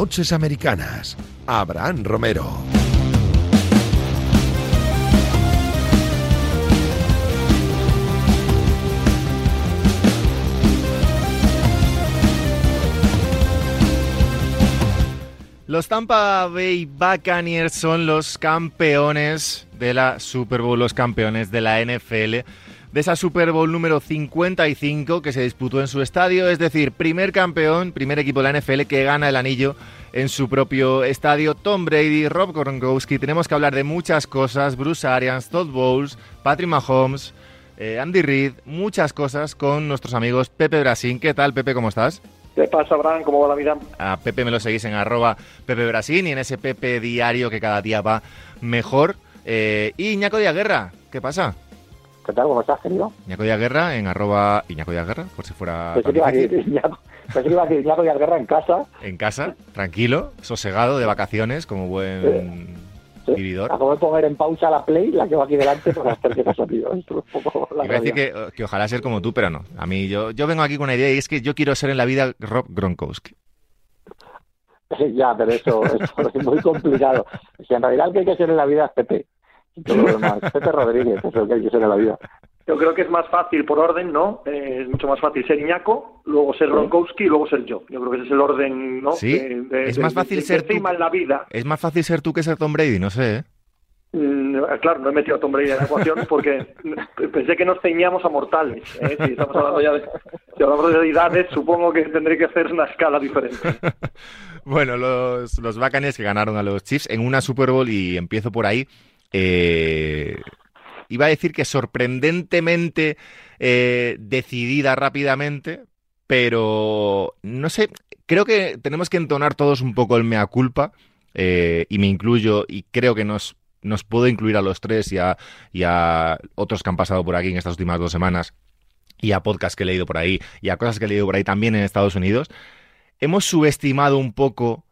Noches Americanas. Abraham Romero. Los Tampa Bay Buccaneers son los campeones de la Super Bowl, los campeones de la NFL, de esa Super Bowl número 55 que se disputó en su estadio, es decir, primer campeón, primer equipo de la NFL que gana el anillo en su propio estadio. Tom Brady, Rob Gronkowski, tenemos que hablar de muchas cosas, Bruce Arians, Todd Bowles, Patrick Mahomes, eh, Andy Reid, muchas cosas con nuestros amigos Pepe Brasín. ¿Qué tal, Pepe? ¿Cómo estás? ¿Qué pasa, Abraham? ¿Cómo va la vida? A Pepe me lo seguís en arroba Pepe Brasín y en ese Pepe diario que cada día va mejor. Eh, y Iñaco de Guerra, ¿qué pasa? ¿Qué tal? ¿Cómo estás, querido? Iñaco de Guerra en arroba Iñaco de Guerra, por si fuera... Que iba a decir Iñaco, pensé que iba a decir Iñaco de Guerra en casa. En casa, tranquilo, sosegado, de vacaciones, como buen vividor. Acabo de poner en pausa la play, la que va aquí delante, por las terceras sonidos. Iba a decir que, que, ojalá ser como tú, pero no. A mí, yo, yo vengo aquí con una idea y es que yo quiero ser en la vida Rob Gronkowski. Ya, pero eso, eso es muy complicado. Si en realidad el que hay que ser en la vida es Pepe. Pepe Rodríguez es el que hay que ser en la vida. Yo creo que es más fácil por orden, ¿no? Eh, es mucho más fácil ser Iñaco, luego ser Gronkowski y luego ser yo. Yo creo que ese es el orden, ¿no? Sí, de, es más fácil ser tú. en la vida. Es más fácil ser tú que ser Tom Brady, no sé, ¿eh? Mm, claro, no he metido a Tom Brady en la ecuación porque pensé que nos ceñíamos a mortales. ¿eh? Si estamos hablando ya de, si hablamos de edades, supongo que tendré que hacer una escala diferente. bueno, los, los Buccaneers que ganaron a los Chiefs en una Super Bowl y empiezo por ahí. Eh, iba a decir que sorprendentemente eh, decidida rápidamente, pero no sé, creo que tenemos que entonar todos un poco el mea culpa, eh, y me incluyo, y creo que nos, nos puedo incluir a los tres y a, y a otros que han pasado por aquí en estas últimas dos semanas, y a podcasts que he leído por ahí, y a cosas que he leído por ahí también en Estados Unidos. Hemos subestimado un poco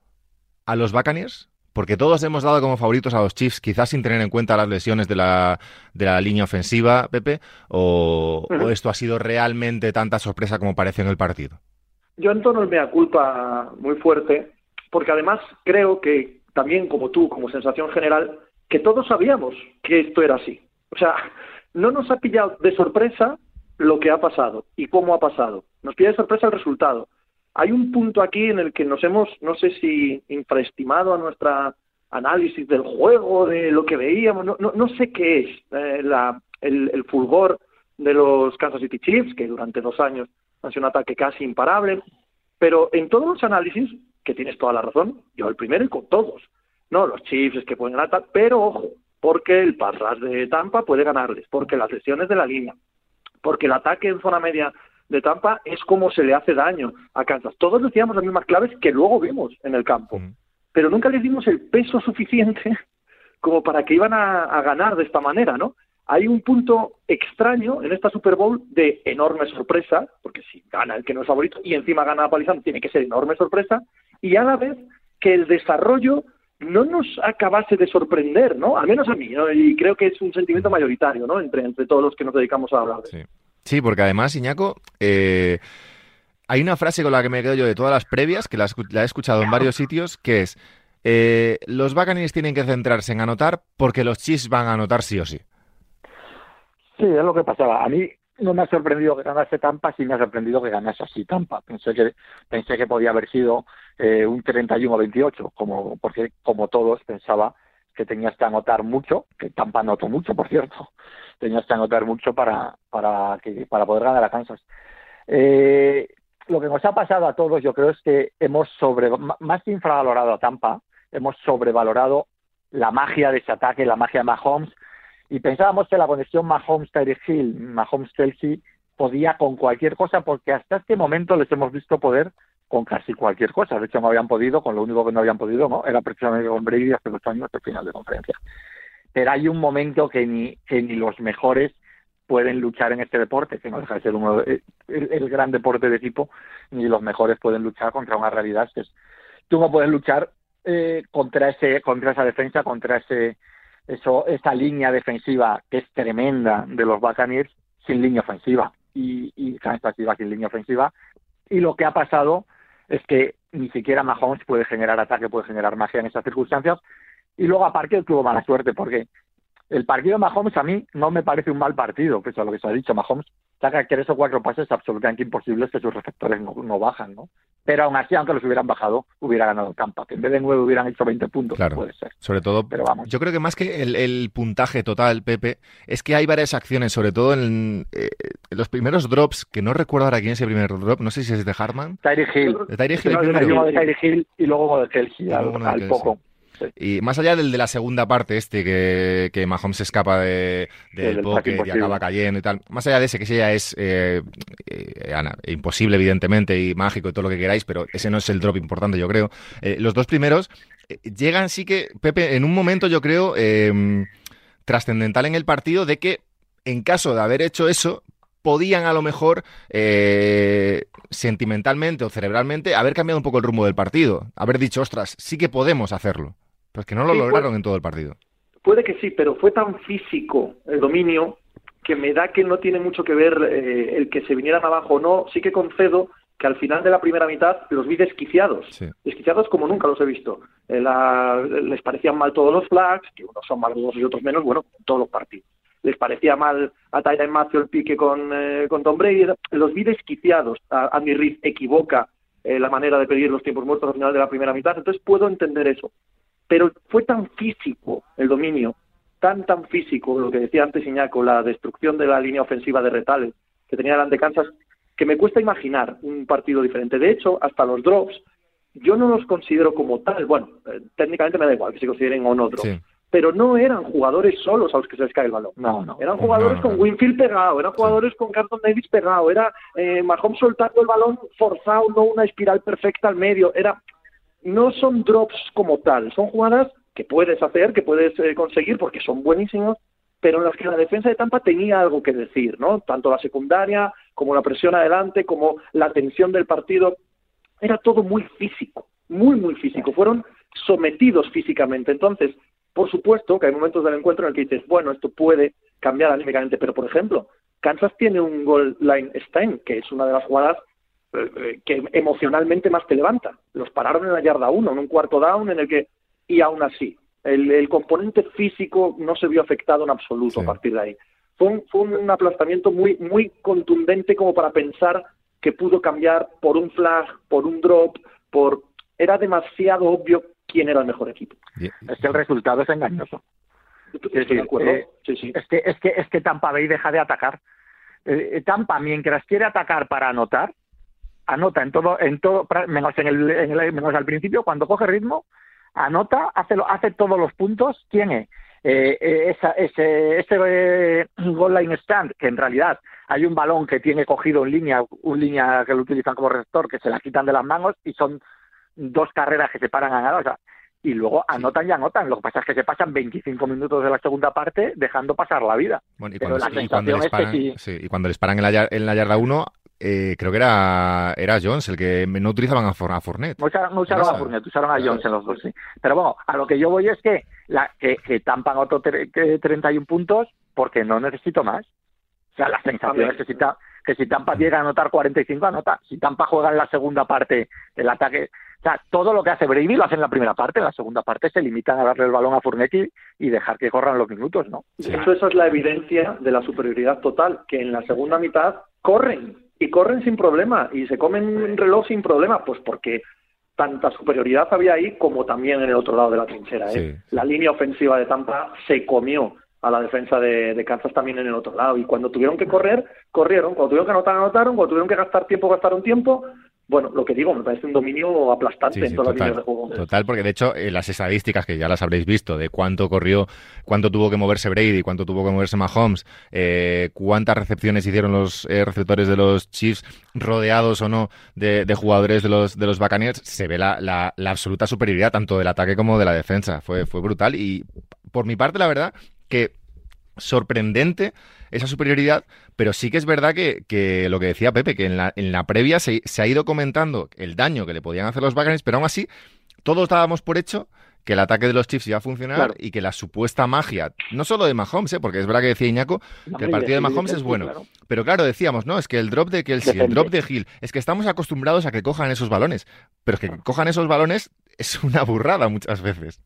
a los Buccaneers porque todos hemos dado como favoritos a los Chiefs, quizás sin tener en cuenta las lesiones de la, de la línea ofensiva, Pepe, o, o, esto ha sido realmente tanta sorpresa como parece en el partido? Yo entono el mea culpa muy fuerte, porque además creo que también como tú, como sensación general, que todos sabíamos que esto era así. O sea, no nos ha pillado de sorpresa lo que ha pasado y cómo ha pasado. Nos pilla de sorpresa el resultado hay un punto aquí en el que nos hemos, no sé si infraestimado a nuestra análisis del juego, de lo que veíamos, no, no, no sé qué es eh, la, el, fulgor de los Kansas City Chiefs, que durante dos años han sido un ataque casi imparable, pero en todos los análisis, que tienes toda la razón, yo el primero y con todos, no, los Chiefs es que pueden ganar, pero ojo, porque el pass de Tampa puede ganarles, porque las lesiones de la línea, porque el ataque en zona media de Tampa es como se le hace daño a Kansas. Todos decíamos las mismas claves que luego vimos en el campo, pero nunca les dimos el peso suficiente como para que iban a, a, ganar de esta manera, ¿no? Hay un punto extraño en esta Super Bowl de enorme sorpresa, porque si gana el que no es favorito y encima gana a Palizán, tiene que ser enorme sorpresa, y a la vez que el desarrollo no nos acabase de sorprender, ¿no? Al menos a mí, ¿no? y creo que es un sentimiento mayoritario, ¿no? Entre, entre todos los que nos dedicamos a hablar de sí. Sí, porque además, Iñaco, eh, hay una frase con la que me quedo yo de todas las previas, que la, he escuchado en varios sitios, que es, eh, los Buccaneers tienen que centrarse en anotar porque los Chiefs van a anotar sí o sí. Sí, es lo que pasaba. A mí no me ha sorprendido que ganase Tampa, sí me ha sorprendido que ganase así Tampa. Pensé que pensé que podía haber sido eh, un 31 o 28, como porque como todos pensaba que tenías que anotar mucho, que Tampa anotó mucho, por cierto, tenías que anotar mucho para, para, que, para poder ganar a Kansas. Eh, lo que nos ha pasado a todos, yo creo, es que hemos sobre, más que infravalorado a Tampa, hemos sobrevalorado la magia de ese ataque, la magia de Mahomes, y pensábamos que la conexión Mahomes-Tyreek Hill, Mahomes-Kelsey, podía con cualquier cosa, porque hasta este momento les hemos visto poder con casi cualquier cosa. De hecho, no habían podido, con lo único que no habían podido, ¿no? Era precisamente con Brady hace dos años el final de conferencia. Pero hay un momento que ni, que ni los mejores pueden luchar en este deporte, que no deja de ser uno el, el, gran deporte de equipo, ni los mejores pueden luchar contra una realidad que es tú no puedes luchar eh, contra ese contra esa defensa, contra ese eso esa línea defensiva que es tremenda de los Buccaneers sin línea ofensiva y, y Kansas City sin línea ofensiva y lo que ha pasado es que ni siquiera Mahomes puede generar ataque, puede generar magia en esas circunstancias. Y luego aparte tuvo mala suerte porque el partido de Mahomes a mí no me parece un mal partido, pese a lo que se ha dicho. Mahomes saca tres o cuatro pases absolutamente imposibles que sus receptores no, bajan, ¿no? Pero aún así, aunque los hubieran bajado, hubiera ganado Tampa. Que en vez de nueve hubieran hecho 20 puntos, claro. puede ser. Sobre todo, Pero vamos. yo creo que más que el, puntaje total, Pepe, es que hay varias acciones, sobre todo en, eh, los primeros drops, que no recuerdo ahora quién es el primer drop, no sé si es de Hartman. Tyree Hill. De Tyree Hill. de Hill y luego de Kelsey, al, poco. Y más allá del de la segunda parte, este que, que Mahomes escapa de, del pocket y acaba cayendo y tal, más allá de ese, que ese ya es eh, eh, imposible, evidentemente, y mágico y todo lo que queráis, pero ese no es el drop importante, yo creo. Eh, los dos primeros llegan sí que, Pepe, en un momento, yo creo, em, trascendental en el partido de que, en caso de haber hecho eso, podían a lo mejor sentimentalmente o cerebralmente haber cambiado un poco el rumbo del partido, haber dicho, ostras, sí que podemos hacerlo. Pues que no lo lograron en todo el partido. Puede que sí, pero fue tan físico el dominio que me da que no tiene mucho que ver eh, el que se vinieran abajo o no. Sí que concedo que al final de la primera mitad los vi desquiciados, desquiciados como nunca los he visto. Eh, les parecían mal todos los flags, que unos son más y otros menos, bueno, en todos los partidos. Les parecía mal a Tyra Macio el pique con, eh, con Tom Brady, los vi desquiciados. A Andy Reid equivoca la manera de pedir los tiempos muertos al final de la primera mitad, entonces puedo entender eso pero fue tan físico el dominio, tan, tan físico, lo que decía antes Iñaco, la destrucción de la línea ofensiva de Retales que tenía delante Kansas, que me cuesta imaginar un partido diferente. De hecho, hasta los drops, yo no los considero como tal. Bueno, eh, técnicamente me da igual que se consideren o no drops. Pero no eran jugadores solos a los que se les cae el balón. No, no. Eran jugadores con Winfield pegado, eran jugadores con Carlton Davis pegado, era eh, Mahomes soltando el balón forzado, no una espiral perfecta al medio. Era no son drops como tal, son jugadas que puedes hacer, que puedes eh, conseguir porque son buenísimos, pero en las que la defensa de Tampa tenía algo que decir, ¿no? Tanto la secundaria como la presión adelante, como la tensión del partido, era todo muy físico, muy, muy físico. Fueron sometidos físicamente. Entonces, por supuesto que hay momentos del encuentro en el que dices, bueno, esto puede cambiar anímicamente, pero por ejemplo, Kansas tiene un goal line Stein, que es una de las jugadas que emocionalmente más te levanta. Los pararon en la yarda uno, en un cuarto down en el que, y aún así, el, componente físico no se vio afectado en absoluto a partir de ahí. Fue un, fue un aplastamiento muy, muy contundente como para pensar que pudo cambiar por un flag, por un drop, por... Era demasiado obvio quién era el mejor equipo. Es que el resultado es engañoso. Eh, es, que, es, que, es que Tampa Bay deja de atacar. Eh, Tampa, mientras quiere atacar para anotar, anota en todo, en todo, menos en el, en el menos al principio, cuando coge ritmo, anota, hace, hace todos los puntos. ¿Quién es? Eh, eh esa, ese, ese eh, goal line stand, que en realidad hay un balón que tiene cogido en línea, un línea que lo utilizan como receptor, que se la quitan de las manos y son dos carreras que se paran a nada. O sea, y luego anotan y anotan. Lo que pasa es que se pasan 25 minutos de la segunda parte dejando pasar la vida. y, cuando, les paran, y cuando les paran en la, en la yarda 1, eh, creo que era, era Jones el que no utilizaban a, a Fournette. No usaron, a Fournette, usaron a Jones en los dos, sí. Pero bueno, a lo que yo voy es que, la, que, que Tampa anotó 31 puntos porque no necesito más. O sea, la sensación es que si, que si Tampa llega a anotar 45, anota. Si Tampa juega en la segunda parte el ataque, o sea, todo lo que hace Brady lo hace en la primera parte, en la segunda parte se limitan a darle el balón a Fournette y dejar que corran los minutos, ¿no? Eso, eso es la evidencia de la superioridad total, que en la segunda mitad corren y corren sin problema y se comen un reloj sin problema, pues porque tanta superioridad había ahí como también en el otro lado de la trinchera. ¿eh? La línea ofensiva de Tampa se comió a la defensa de, de, Kansas también en el otro lado. Y cuando tuvieron que correr, corrieron. Cuando tuvieron que anotar, anotaron. Cuando tuvieron que gastar tiempo, gastaron tiempo bueno, lo que digo, me parece un dominio aplastante en todas las líneas de juego. Total, porque de hecho eh, las estadísticas que ya las habréis visto de cuánto corrió, cuánto tuvo que moverse Brady, cuánto tuvo que moverse Mahomes, eh, cuántas recepciones hicieron los eh, receptores de los Chiefs, rodeados o no de, jugadores de los de los Buccaneers, se ve la, la, la, absoluta superioridad tanto del ataque como de la defensa. Fue, fue brutal y por mi parte, la verdad, que sorprendente esa superioridad, pero sí que es verdad que, lo que decía Pepe, que en la, en la previa se, ha ido comentando el daño que le podían hacer los Buccaneers, pero aún así todos dábamos por hecho que el ataque de los Chiefs iba a funcionar y que la supuesta magia, no solo de Mahomes, ¿eh? porque es verdad que decía Iñaco que el partido de Mahomes es bueno, pero claro, decíamos, no, es que el drop de Kelsey, el drop de Hill, es que estamos acostumbrados a que cojan esos balones, pero es que cojan esos balones es una burrada muchas veces.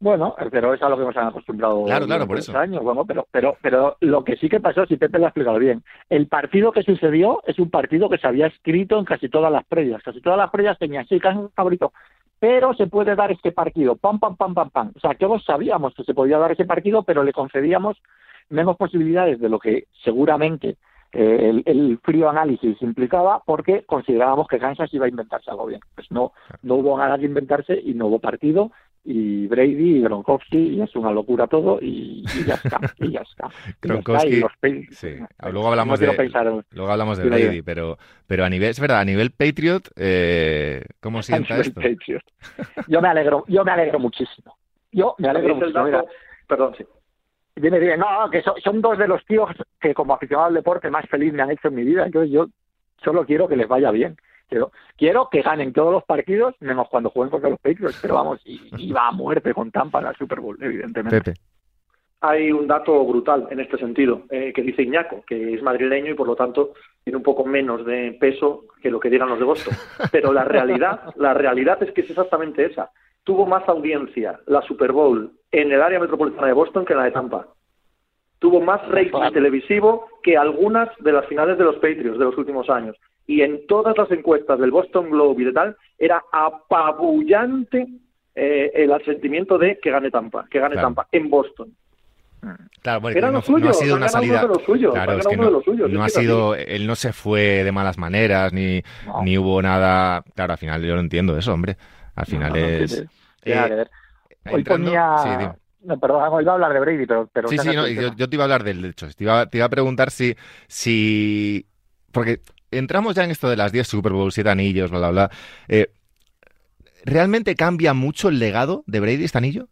Bueno, pero es a lo que nos han acostumbrado claro, claro, por eso. años. Bueno, pero, pero, pero lo que sí que pasó, si Pepe lo ha explicado bien, el partido que sucedió es un partido que se había escrito en casi todas las previas. Casi todas las previas tenían, sí, casi un favorito, pero se puede dar este partido, pam, pam, pam, pam, pam. O sea, todos sabíamos que se podía dar ese partido, pero le concedíamos menos posibilidades de lo que seguramente eh, el, el, frío análisis implicaba porque considerábamos que Kansas iba a inventarse algo bien. Pues no, no hubo nada que inventarse y no hubo partido y Brady y Gronkowski y es una locura todo y, ya está y ya está, Gronkowski, sí. luego hablamos de luego hablamos de Brady pero pero a nivel es verdad a nivel Patriot eh, cómo sienta esto yo me alegro yo me alegro muchísimo. Yo me alegro muchísimo perdón sí. Dime, dime, no, que son, dos de los tíos que como aficionado al deporte más feliz me han hecho en mi vida, entonces yo solo quiero que les vaya bien. Quiero, quiero que ganen todos los partidos, menos cuando jueguen contra los Patriots, pero vamos, y, va a muerte con Tampa en la Super Bowl, evidentemente. Hay un dato brutal en este sentido, eh, que dice Iñaco, que es madrileño y por lo tanto tiene un poco menos de peso que lo que digan los de Boston. Pero la realidad, la realidad es que es exactamente esa. Tuvo más audiencia la Super Bowl en el área metropolitana de Boston que la de Tampa. Tuvo más rating televisivo que algunas de las finales de los Patriots de los últimos años. Y en todas las encuestas del Boston Globe y de tal, era apabullante eh, el sentimiento de que gane Tampa, que gane Tampa en Boston. Claro, porque no, no, ha sido una salida. claro, es que no, ha sido. Él no se fue de malas maneras, ni, ni hubo nada. Claro, al final yo lo entiendo eso, hombre. Al final es. Eh, hoy ponía... no, perdón, hoy iba a hablar de Brady, pero... pero sí, sí, no, yo, yo, te iba a hablar del hecho. Te iba, te iba a preguntar si, si... Porque entramos ya en esto de las 10 Super Bowl, 7 anillos, bla, bla, bla. Eh, ¿Realmente cambia mucho el legado de Brady este anillo?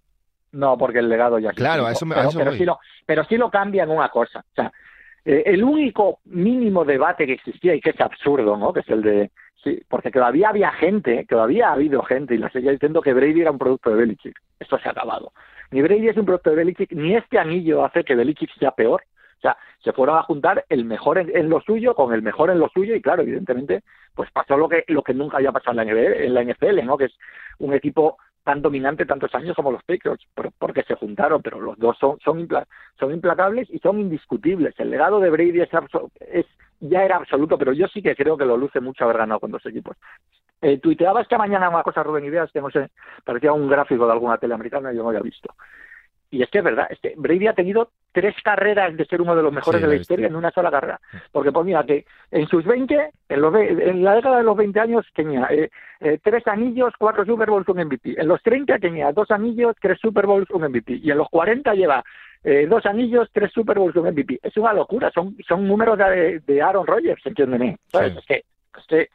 No, porque el legado ya Claro, eso me pero, pero, sí lo, pero sí lo cambia en una cosa. O sea, eh, el único mínimo debate que existía y que es absurdo, ¿no? Que es el de Sí, porque todavía había gente, todavía ha habido gente, y la seguía diciendo que Brady era un producto de Belichick. Esto se ha acabado. Ni Brady es un producto de Belichick, ni este anillo hace que Belichick sea peor. O sea, se fueron a juntar el mejor en, lo suyo con el mejor en lo suyo, y claro, evidentemente, pues pasó lo que, lo que nunca había pasado en la, NFL, en la NFL, ¿no? Que es un equipo tan dominante tantos años como los Patriots, porque se juntaron, pero los dos son, son, son implacables y son indiscutibles. El legado de Brady es, es ya era absoluto, pero yo sí que creo que lo luce mucho haber ganado con dos equipos. Eh, tuiteaba esta mañana una cosa, Rubén Ideas, que no sé, parecía un gráfico de alguna tele americana yo no había visto. Y es que es verdad, es que Brady ha tenido tres carreras de ser uno de los mejores de la historia en una sola carrera. Porque pues mira que en sus 20, en, los, en la década de los 20 años tenía eh, eh, tres anillos, cuatro Super Bowls, un MVP. En los 30 tenía dos anillos, tres Super Bowls, un MVP. Y en los 40 lleva eh, dos anillos, tres Super Bowls, un MVP. Es una locura, son, son números de, de Aaron Rodgers, entiéndeme. Es, que, es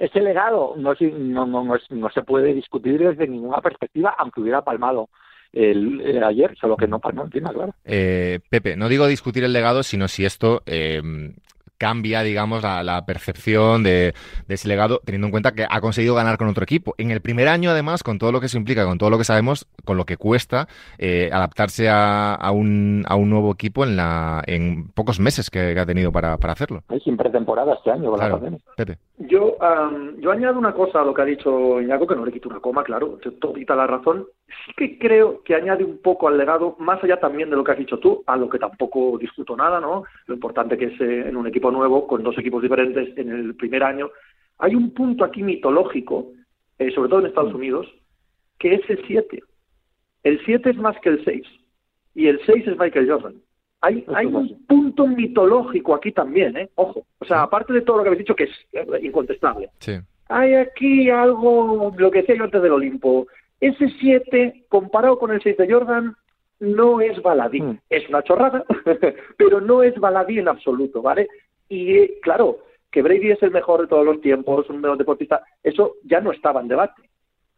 ese legado no, no, no, no, se puede discutir desde ninguna perspectiva, aunque hubiera palmado el, eh, ayer, solo que no palmó encima, claro. Eh, Pepe, no digo discutir el legado, sino si esto eh, cambia, digamos, la, percepción de, ese legado, teniendo en cuenta que ha conseguido ganar con otro equipo. En el primer año, además, con todo lo que se implica, con todo lo que sabemos, con lo que cuesta eh, adaptarse a, un, a un nuevo equipo en, la, en pocos meses que, ha tenido para, para hacerlo. Hay sin pretemporada este año con la Pepe. Yo, yo añado una cosa a lo que ha dicho Iñaco, que no le quito una coma, claro, todita la razón. Sí que creo que añade un poco al legado, más allá también de lo que has dicho tú, a lo que tampoco discuto nada, ¿no? Lo importante que es eh, en un equipo nuevo, con dos equipos diferentes en el primer año. Hay un punto aquí mitológico, eh, sobre todo en Estados mm. Unidos, que es el 7. El 7 es más que el 6. Y el 6 es Michael Jordan. Hay, hay un punto mitológico aquí también, ¿eh? Ojo. O sea, aparte de todo lo que habéis dicho, que es eh, incontestable. Hay aquí algo, lo que decía yo antes del Olimpo. Ese 7, comparado con el 6 de Jordan, no es baladí. Mm. Es una chorrada, pero no es baladí en absoluto, ¿vale? Y claro, que Brady es el mejor de todos los tiempos, un mejor deportista, eso ya no estaba en debate.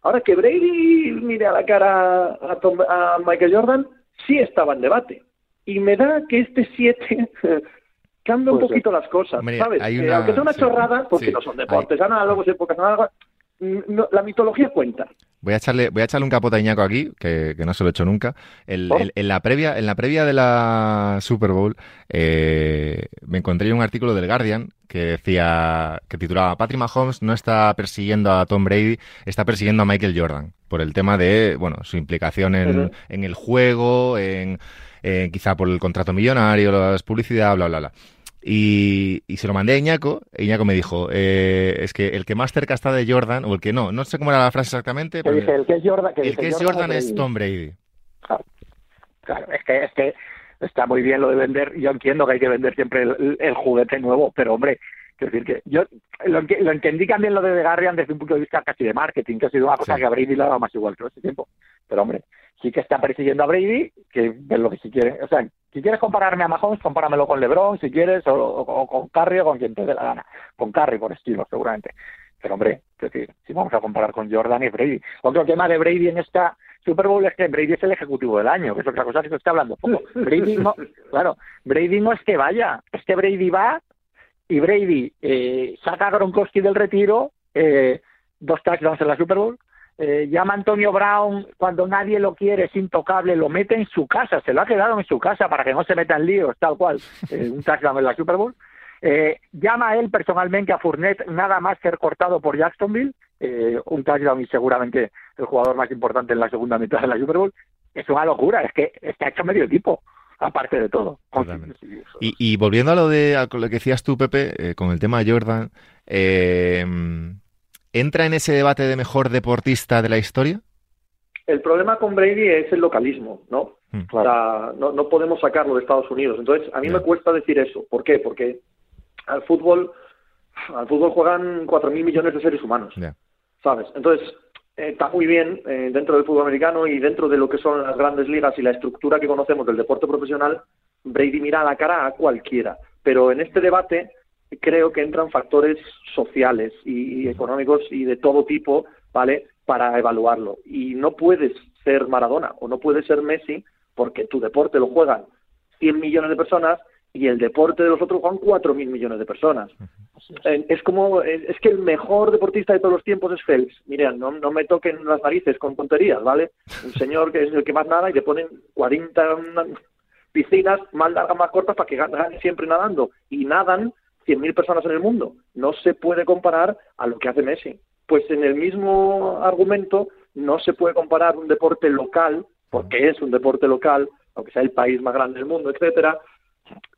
Ahora que Brady mire a la cara a, Michael Jordan, sí estaba en debate. Y me da que este 7 cambia un poquito las cosas, ¿sabes? Aunque sea una chorrada, porque no son deportes análogos, épocas análogas, no, la mitología cuenta. Voy a echarle, voy a echarle un capote a Iñaco aquí, que, que no se lo he hecho nunca. El- ¿Por? el- en, la previa, en la previa de la Super Bowl, eh, me encontré un artículo del Guardian que decía, que titulaba Patrick Mahomes no está persiguiendo a Tom Brady, está persiguiendo a Michael Jordan por el tema de, bueno, su implicación en, Ujú. en el juego, en, en quizá por el contrato millonario, las publicidad, bla, bla, bla. Y, y se lo mandé a Iñaco, e Iñaco me dijo, eh, es que el que más cerca está de Jordan, o el que no, no sé cómo era la frase exactamente, pero dice, el que es Jordan, que el dice que es Jordan es. Tom Brady. Claro, es que, es que está muy bien lo de vender. Yo entiendo que hay que vender siempre el, el juguete nuevo, pero hombre, quiero decir que yo lo, lo entendí también lo de The Guardian desde un punto de vista casi de marketing, que ha sido una cosa Sí. que a Brady le ha dado más igual todo este tiempo. Pero hombre, sí que está persiguiendo a Brady, que es lo que si quiere. O sea, si quieres compararme a Mahomes, compáramelo con LeBron, si quieres, o, o- o con Curry o con quien te dé la gana. Con Curry, por estilo, seguramente. Pero hombre, es decir, si vamos a comparar con Jordan y Brady. Otro tema de Brady en esta Super Bowl es que Brady es el ejecutivo del año, que es otra cosa que se está hablando poco. Brady no, claro, Brady no es que vaya, es que Brady va y Brady eh, saca a Gronkowski del retiro, eh, dos touchdowns en la Super Bowl, eh, llama a Antonio Brown cuando nadie lo quiere, es intocable, lo mete en su casa, se lo ha quedado en su casa para que no se meta en líos, tal cual, eh, un touchdown en la Super Bowl. Eh, llama a él personalmente a Fournette nada más ser cortado por Jacksonville, eh, un touchdown y seguramente el jugador más importante en la segunda mitad de la Super Bowl. Es una locura, es que está hecho medio equipo, aparte de todo. Y volviendo a lo de a lo que decías tú, Pepe, eh, con el tema de Jordan, eh, ¿entra en ese debate de mejor deportista de la historia? El problema con Brady es el localismo, ¿no? Mm. O sea, no, no podemos sacarlo de Estados Unidos. Entonces, a mí me cuesta decir eso. ¿Por qué? Porque al fútbol, al fútbol juegan 4.000 millones de seres humanos. ¿sabes? Entonces, eh, está muy bien eh, dentro del fútbol americano y dentro de lo que son las grandes ligas y la estructura que conocemos del deporte profesional, Brady mira a la cara a cualquiera. Pero en este debate creo que entran factores sociales y, y económicos y de todo tipo, ¿vale? Para evaluarlo. Y no puedes ser Maradona o no puedes ser Messi porque tu deporte lo juegan 100 millones de personas y el deporte de los otros juegan 4.000 millones de personas. Es como, es que el mejor deportista de todos los tiempos es Phelps. Miren, no, no me toquen las narices con tonterías, ¿vale? Un señor que es el que más nada y le ponen 40 piscinas más largas, más cortas para que gane siempre nadando. Y nadan 100.000 personas en el mundo. No se puede comparar a lo que hace Messi. Pues en el mismo argumento no se puede comparar un deporte local, porque es un deporte local, aunque sea el país más grande del mundo, etcétera,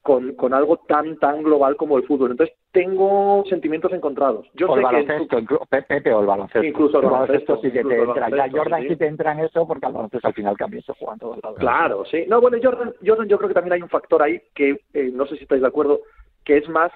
con, con algo tan tan global como el fútbol. Entonces tengo sentimientos encontrados. Yo o el sé que en baloncesto, inclu- Pe- Pepe o el baloncesto. Incluso el baloncesto, sí que te el entra. Ya Jordan sí. sí te entra en eso porque al baloncesto al final también se juega en todos lados. Claro, sí. No, bueno, Jordan, Jordan, yo creo que también hay un factor ahí que eh, no sé si estáis de acuerdo, que es más,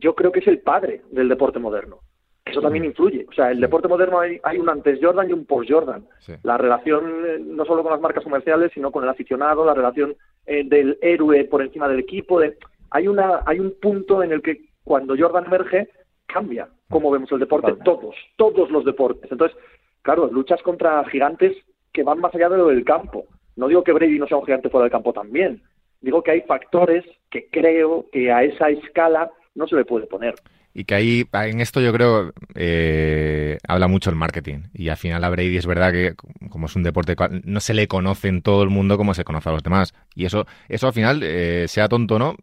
yo creo que es el padre del deporte moderno. Eso también influye. O sea, el deporte moderno hay, hay un antes Jordan y un post Jordan. Sí. La relación eh, no solo con las marcas comerciales, sino con el aficionado, la relación eh, del héroe por encima del equipo. De... Hay, una, hay un punto en el que cuando Jordan emerge, cambia cómo vemos el deporte, todos, todos los deportes. Entonces, claro, luchas contra gigantes que van más allá de lo del campo. No digo que Brady no sea un gigante fuera del campo también. Digo que hay factores que creo que a esa escala no se le puede poner. Y que ahí, en esto yo creo, eh, habla mucho el marketing. Y al final a Brady es verdad que, como es un deporte, no se le conoce en todo el mundo como se conoce a los demás. Y eso, eso al final, eh, sea tonto o no,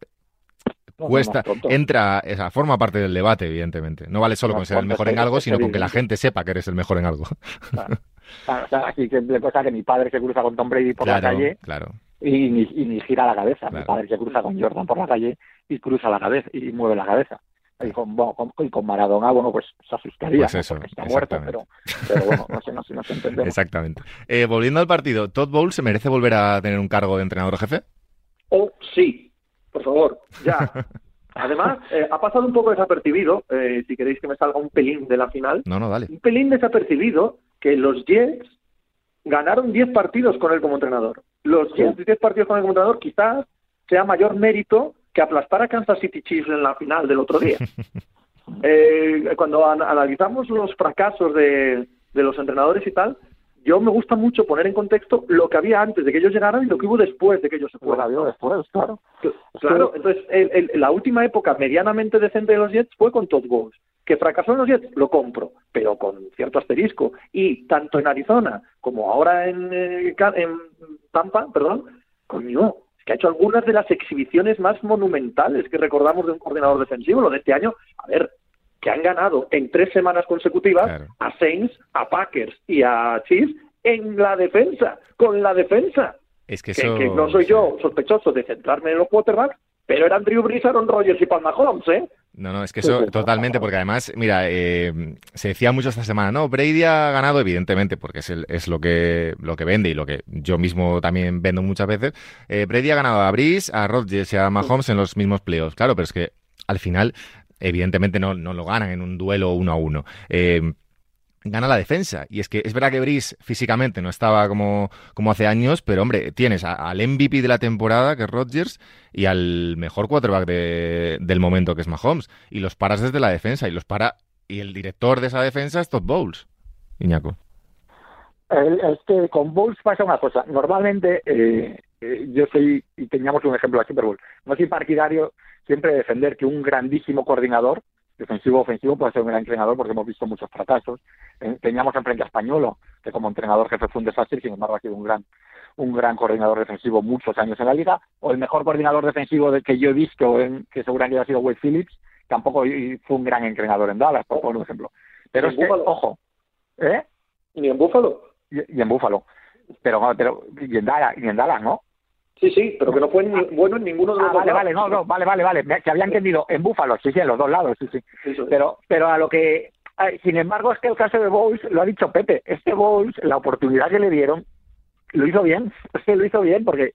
cuesta, no, entra, esa forma parte del debate, evidentemente. No vale solo No, con ser el mejor en algo, sino con que la gente sepa que eres el mejor en algo. Claro. Claro, o sea, aquí que mi padre se cruza con Tom Brady por la claro, calle claro. Y ni, y ni gira la cabeza. Mi Claro. padre se cruza con Jordan por la calle y cruza la cabeza y mueve la cabeza. Y con, bueno, con, y con Maradona, bueno, pues se asustaría, Pues ¿no? eso, porque está muerto, pero, pero bueno, no sé, no sé, no sé, entendemos. Exactamente. Eh, volviendo al partido, ¿Todd Bowles se merece volver a tener un cargo de entrenador jefe? Oh, sí, por favor, ya. Además, eh, ha pasado un poco desapercibido, eh, si queréis que me salga un pelín de la final, No, no, dale. un pelín desapercibido que los Jets ganaron 10 partidos con él como entrenador. Los Jets 10 partidos con como entrenador quizás sea mayor mérito que aplastar a Kansas City Chiefs en la final del otro día. Eh, cuando an- analizamos los fracasos de, de los entrenadores y tal, yo me gusta mucho poner en contexto lo que había antes de que ellos llegaran y lo que hubo después de que ellos se fueran. vio después, claro. Claro, entonces el- el- la última época medianamente decente de los Jets fue con Todd Bowles, que ¿Que fracasaron los Jets? Lo compro, pero con cierto asterisco. Y tanto en Arizona como ahora en, eh, en Tampa, perdón, coño, es que ha hecho algunas de las exhibiciones más monumentales que recordamos de un coordinador defensivo. Lo de este año, a ver, que han ganado en tres semanas consecutivas a Saints, a Packers y a Chiefs en la defensa, con la defensa. Es que, no soy yo sospechoso de centrarme en los quarterbacks, pero eran Drew Brees, Aaron Rodgers y Paul Mahomes, ¿eh? No, no, es que eso totalmente, porque además, mira, eh, se decía mucho esta semana, no, Brady ha ganado, evidentemente, porque es, es lo que lo que vende y lo que yo mismo también vendo muchas veces. Eh, Brady ha ganado a Brees, a Rodgers y a Mahomes en los mismos playoffs. Claro, pero es que al final, evidentemente, no, no lo ganan en un duelo uno a uno. Eh, gana la defensa. Y es que es verdad que Brice físicamente no estaba como, como hace años, pero hombre, tienes al MVP de la temporada, que es Rodgers, y al mejor quarterback del momento, que es Mahomes. Y los paras desde la defensa, y los para. Y el director de esa defensa es Todd Bowles, Iñaco. Es que con Bowles pasa una cosa. Normalmente, eh, eh, yo soy, y teníamos un ejemplo de Super Bowl, no soy partidario siempre de defender que un grandísimo coordinador defensivo ofensivo puede ser un gran entrenador porque hemos visto muchos fracasos. Eh, teníamos enfrente a Españolo, que como entrenador jefe fue un desastre sin embargo ha sido un gran un gran coordinador defensivo muchos años en la liga, o el mejor coordinador defensivo de que yo he visto, en, que seguramente ha sido Wade Phillips, tampoco fue un gran entrenador en Dallas, por, ejemplo. Pero es que, ojo, ¿eh? ¿Y en Búfalo? Y, en Búfalo. Pero, pero y en Dallas, y en Dallas, ¿no? Sí, sí, pero que no fue bueno en ninguno de los ah, dos vale, Vale, no, no, vale, vale, vale. Se había entendido en Búfalo, sí, sí, en los dos lados, sí, sí. Pero, pero a lo que, sin embargo, es que el caso de Bowles, lo ha dicho Pepe, este Bowles, la oportunidad que le dieron, lo hizo bien, es lo hizo bien porque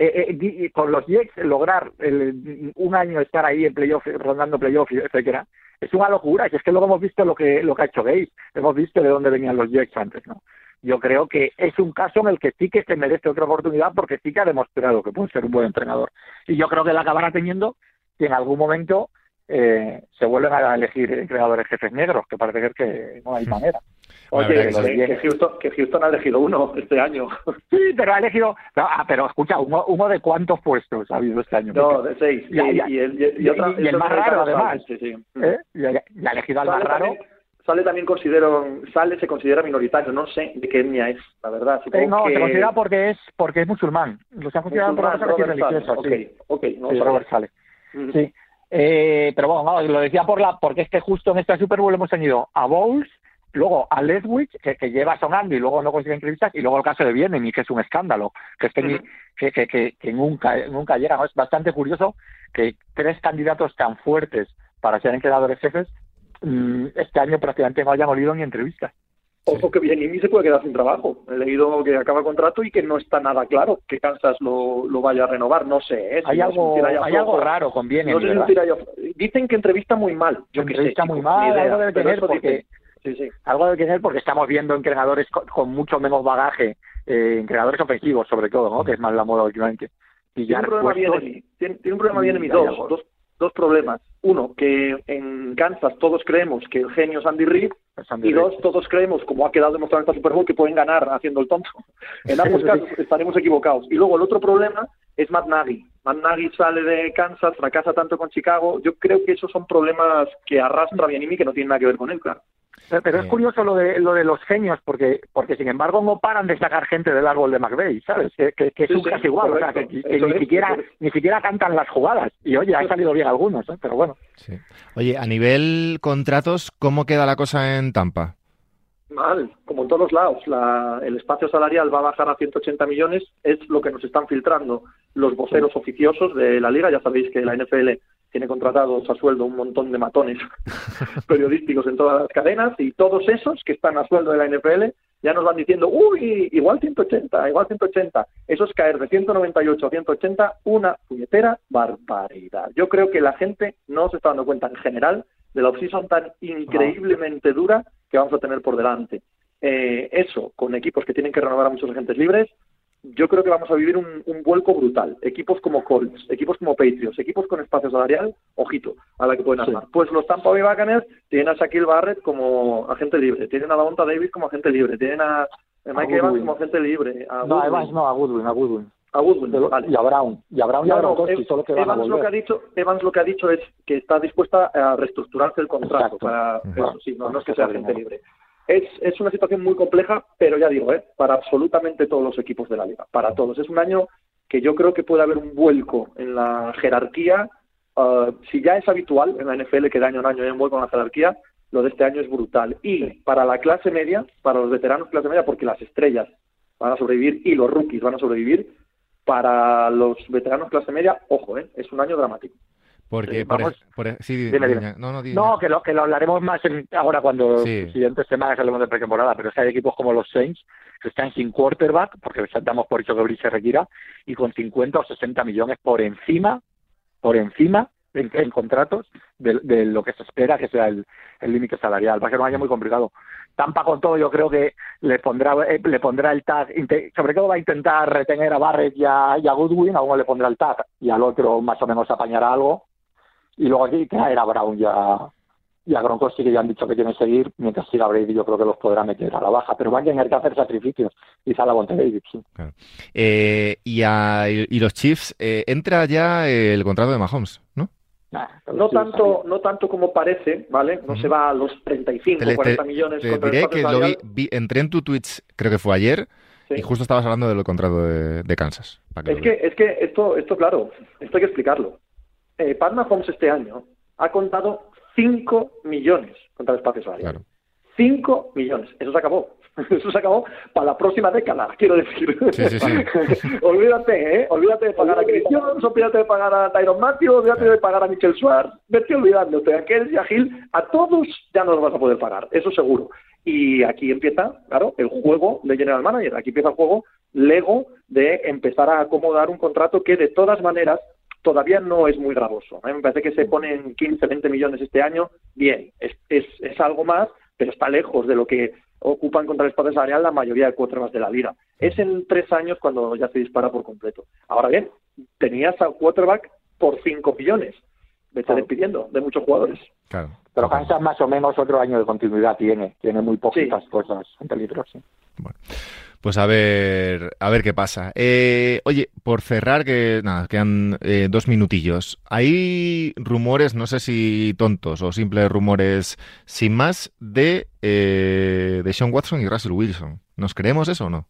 eh, eh, con los Jets lograr un año estar ahí en playoff, rondando playoff, etcétera, es una locura. Y es que luego hemos visto lo que lo que ha hecho Gates, hemos visto de dónde venían los Jets antes, ¿no? Yo creo que es un caso en el que sí que se merece otra oportunidad porque sí que ha demostrado que puede ser un buen entrenador. Y yo creo que la acabará teniendo si en algún momento eh, se vuelven a elegir entrenadores jefes negros, que parece ser que no hay manera. Oye, que, Houston, ha elegido uno este año. Sí, pero ha elegido. Ah, pero escucha, uno, uno de cuántos puestos ha habido este año. No, de seis. Y, el más raro, además. Sí, sí. ¿Eh? Y, ha elegido al más raro. Sale también considero, Sale se considera minoritario, no sé de qué etnia es, la verdad. Eh, no, se considera porque es porque es musulmán. Lo se ha considerado por razones religiosas. Okay, okay, no sí, Robert Sale. Sí. Eh, pero bueno, lo decía por la porque es que justo en este Super Bowl hemos tenido a Bowles, luego a Ledwich, que, que, lleva sonando y luego no consigue entrevistas, y luego el caso de Bienem, que es un escándalo, que es que, que, que, que, nunca, nunca llega. Es bastante curioso que tres candidatos tan fuertes para ser entrenadores jefes este año prácticamente no hayan olido ni entrevistas. Ojo que bien, y se puede quedar sin trabajo. He leído que acaba contrato y que no está nada claro que Kansas lo, lo vaya a renovar. No sé. ¿eh? hay, algo, hay algo raro con bien. Dicen que entrevista muy mal. Yo entrevista muy mal, algo debe tener porque... Sí, sí. Algo debe tener porque estamos viendo entrenadores con, mucho menos bagaje, eh, entrenadores ofensivos sobre todo, ¿no? que es más la moda últimamente. Tiene un problema, bien, tiene, un problema bien en mis dos, dos, dos problemas. Uno, que en Kansas todos creemos que el genio es Andy Reid, y dos, todos creemos, como ha quedado demostrado en esta Super Bowl, que pueden ganar haciendo el tonto. En ambos casos estaremos equivocados. Y luego el otro problema es Matt Nagy. Matt Nagy sale de Kansas, fracasa tanto con Chicago. Yo creo que esos son problemas que arrastra Bianimi que no tienen nada que ver con él, claro. Pero es curioso lo de lo de los genios, porque porque sin embargo no paran de sacar gente del árbol de McVeigh, ¿sabes? Que, que, es un caso igual, o sea, que, ni siquiera ni siquiera cantan las jugadas. Y oye, han salido bien algunos, ¿eh? pero bueno. Oye, a nivel contratos, ¿cómo queda la cosa en Tampa? Mal, como en todos lados. La, el espacio salarial va a bajar a 180 millones, es lo que nos están filtrando los voceros oficiosos de la liga. Ya sabéis que la NFL tiene contratados a sueldo un montón de matones periodísticos en todas las cadenas y todos esos que están a sueldo de la NFL ya nos van diciendo, uy, igual 180, igual 180. Eso es caer de 198 a 180, una puñetera barbaridad. Yo creo que la gente no se está dando cuenta en general de la off tan increíblemente dura que vamos a tener por delante. Eh, eso, con equipos que tienen que renovar a muchos agentes libres, yo creo que vamos a vivir un, vuelco brutal. Equipos como Colts, equipos como Patriots, equipos con espacio salarial, ojito, a la que pueden armar. Pues los Tampa Bay Buccaneers tienen a Shaquille Barrett como agente libre, tienen a Davonta Davis como agente libre, tienen a Mike Evans como agente libre. no, Evans no, a Goodwin, a Goodwin. A vale. Y a Brown. Y a Brown y a No, no, Gronkowski, Ev- solo que van a Evans lo que ha dicho Evans lo que ha dicho es que está dispuesta a reestructurarse el contrato Exacto. para Ujú. eso sí no, no es que sea gente libre es, es una situación muy compleja pero ya digo ¿eh? para absolutamente todos los equipos de la liga para todos es un año que yo creo que puede haber un vuelco en la jerarquía ah, si ya es habitual en la NFL que de año en año hay un vuelco en la jerarquía lo de este año es brutal y para la clase media para los veteranos clase media porque las estrellas van a sobrevivir y los rookies van a sobrevivir para los veteranos clase media, ojo, ¿eh? es un año dramático. Porque, Sí, por, vamos. por sí, Dime, dime. no, no, que lo, que lo hablaremos más en- ahora cuando Sí. siguientes semanas hablemos de pretemporada, pero que hay equipos como los Saints que están sin quarterback, porque damos por hecho que Brice se retira, y con 50 o 60 millones por encima, por encima en, en contratos de, de lo que se espera que sea el el límite salarial. Va a ser un año muy complicado. Tampa con todo yo creo que le pondrá eh, le pondrá el tag, sobre todo va a intentar retener a Barrett y a, y a Goodwin, a uno le pondrá el tag y al otro más o menos apañará algo y luego aquí traer a Brown y a, y a Gronkowski que ya han dicho que que seguir, mientras siga Brady yo creo que los podrá meter a la baja, pero van a tener que hacer sacrificios, quizá la Bonte David, sí. Eh, y, a- y los Chiefs, eh, entra ya el contrato de Mahomes, ¿no? Nah, No sí, tanto, no tanto como parece, ¿vale? No se va a los 35, Te, le- 40 te- millones te diré que lo vi, salarial. vi- entré en tu Twitch, creo que fue ayer, Sí. y justo estabas hablando del contrato de, de Kansas. para que Es que, es que esto, esto, claro, esto hay que explicarlo. Eh, Pat Mahomes este año ha contado 5 millones contra el espacio salarial. Claro. 5 millones. Eso se acabó. Eso se acabó para la próxima década, quiero decir. Sí, sí, sí. olvídate, ¿eh? Olvídate de pagar a Chris Jones, olvídate de pagar a Tyron Matthew, olvídate de pagar a Michel Schwartz. Vete olvidándote. A Kelsey, a Hill, a todos ya no los vas a poder pagar. Eso seguro. Y aquí empieza, claro, el juego de General Manager. Aquí empieza el juego Lego de empezar a acomodar un contrato que de todas maneras todavía no es muy gravoso. A mí me parece que se ponen 15, 20 millones este año. Bien, es, es, es algo más, pero está lejos de lo que ocupan contra el espacio salarial la mayoría de quarterbacks de la liga. Es en tres años cuando ya se dispara por completo. Ahora bien, tenías al quarterback por 5 millones. Vete Claro. despidiendo de muchos jugadores. Claro. Pero Kansas más o menos otro año de continuidad tiene, tiene muy poquitas Sí. cosas en peligro, sí. Pues a ver, a ver qué pasa. Eh, oye, por cerrar, que nada, quedan eh, dos minutillos. Hay rumores, no sé si tontos o simples rumores sin más, de, eh, de Sean Watson y Russell Wilson. ¿Nos creemos eso o no?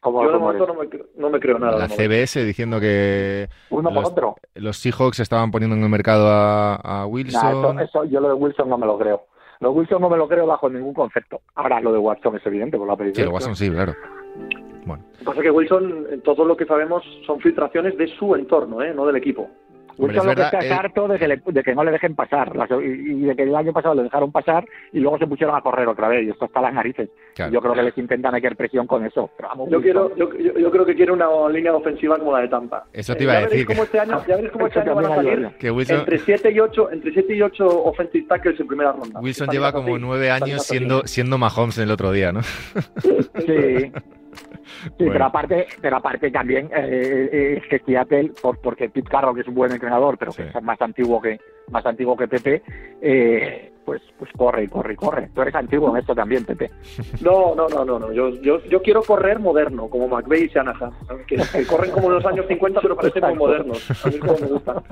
Como Yo de momento no me, no me creo nada. La. CBS diciendo que uno los- otro. los Seahawks estaban poniendo en el mercado a, a Nah, Wilson. eso, eso- yo lo de Wilson no me lo creo. Lo de Wilson no me lo creo bajo ningún concepto. Ahora lo de Watson es evidente por la Sí, película. lo Watson sí, claro. Bueno, Lo que pasa es que Wilson, todo lo que sabemos, son filtraciones de su entorno, ¿eh? no del equipo. Hombre, Wilson es lo que verdad, está es eh, harto de que, le- de que no le dejen pasar Las- y, y de que el año pasado le dejaron pasar y luego se pusieron a correr otra vez y esto está a las narices. claro. Yo creo que les intentan meter presión con eso. Pero vamos, Yo, quiero, yo, yo, yo creo que quiere una línea ofensiva como la de Tampa. Eso te Eh, iba a ya veréis decir, Cómo este año, ya veréis cómo este año van a salir Wilson, entre 7 y 8 entre 7 y 8 offensive tackles en primera ronda. Wilson lleva como así, nueve esta años liga así. siendo, siendo Mahomes el otro día, ¿no? Sí. Sí, Bueno. pero aparte, pero aparte también eh, eh, es que por, porque Pete Carroll, que es un buen entrenador, pero que Sí. es más antiguo que más antiguo que Pepe, eh, pues pues corre y corre y corre. Tú eres antiguo en esto también, Pepe. No, no, no, no, no. Yo, yo, yo quiero correr moderno, como McVeigh y Shanahan. Que, que corren como en los años 50, pero parecen muy modernos. A mí como me gusta.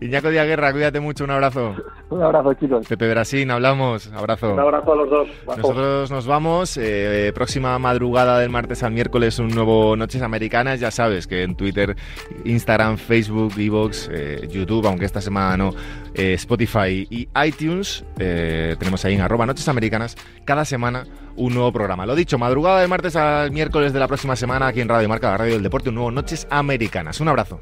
Iñaco Díaz Guerra, cuídate mucho, un abrazo. Un abrazo, chicos. Pepe Brasín, hablamos, abrazo. Un abrazo a los dos. Bajo. Nosotros nos vamos. eh, próxima madrugada del martes al miércoles, un nuevo Noches Americanas. Ya sabes que en Twitter, Instagram, Facebook, Evox, eh, YouTube, aunque esta semana no, eh, Spotify y iTunes, eh, tenemos ahí en arroba Noches Americanas, cada semana un nuevo programa. Lo dicho, madrugada del martes al miércoles de la próxima semana aquí en Radio Marca, la Radio del Deporte, un nuevo Noches Americanas. Un abrazo.